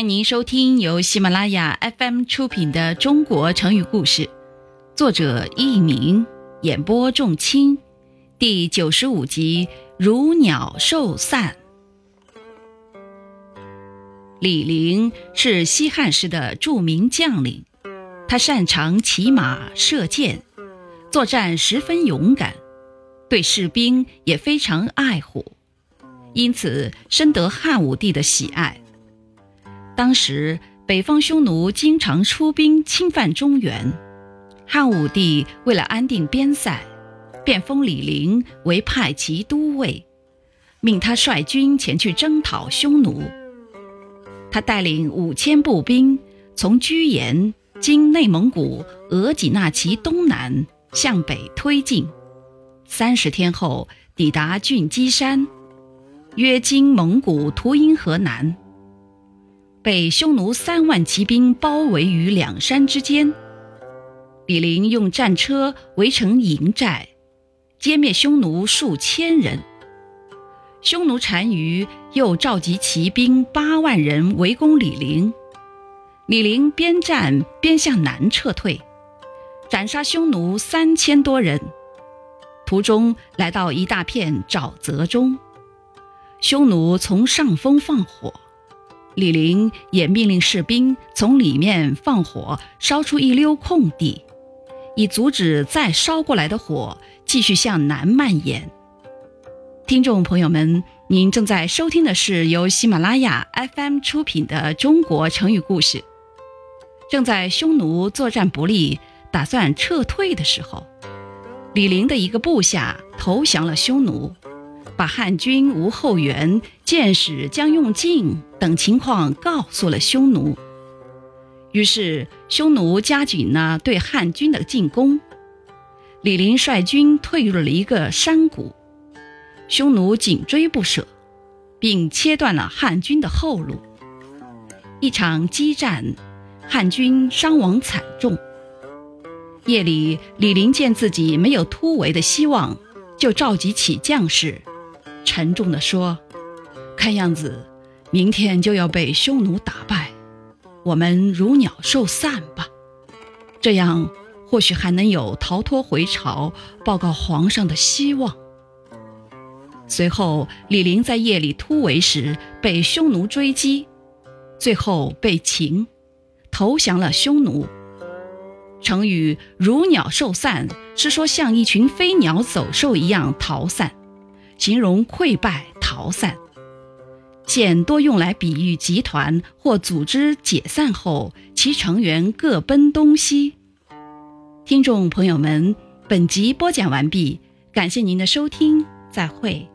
欢迎您收听由喜马拉雅 FM 出品的《中国成语故事》，作者佚名，演播仲卿，第九十五集《如鸟兽散》。李陵是西汉时的著名将领，他擅长骑马射箭，作战十分勇敢，对士兵也非常爱护，因此深得汉武帝的喜爱。当时北方匈奴经常出兵侵犯中原，汉武帝为了安定边塞，便封李陵为派骑都尉，命他率军前去征讨匈奴。他带领五千步兵从居延经内蒙古额济纳旗东南向北推进，三十天后抵达俊基山，约经蒙古图阴河南。被匈奴三万骑兵包围于两山之间，李陵用战车围成营寨，歼灭匈奴数千人。匈奴单于又召集骑兵八万人围攻李陵，李陵边战边向南撤退，斩杀匈奴三千多人。途中来到一大片沼泽中，匈奴从上风放火。李陵也命令士兵从里面放火，烧出一溜空地，以阻止再烧过来的火继续向南蔓延。听众朋友们，您正在收听的是由喜马拉雅 FM 出品的《中国成语故事》。正在匈奴作战不利，打算撤退的时候，李陵的一个部下投降了匈奴。把汉军无后援，箭矢将用尽等情况告诉了匈奴。于是匈奴加紧了对汉军的进攻。李陵率军退入了一个山谷，匈奴紧追不舍，并切断了汉军的后路。一场激战，汉军伤亡惨重。夜里，李陵见自己没有突围的希望，就召集起将士。沉重地说：“看样子，明天就要被匈奴打败，我们如鸟兽散吧。这样或许还能有逃脱回朝、报告皇上的希望。”随后，李陵在夜里突围时被匈奴追击，最后被擒，投降了匈奴。成语“如鸟兽散”是说像一群飞鸟走兽一样逃散。形容溃败逃散，现多用来比喻集团或组织解散后，其成员各奔东西。听众朋友们，本集播讲完毕，感谢您的收听，再会。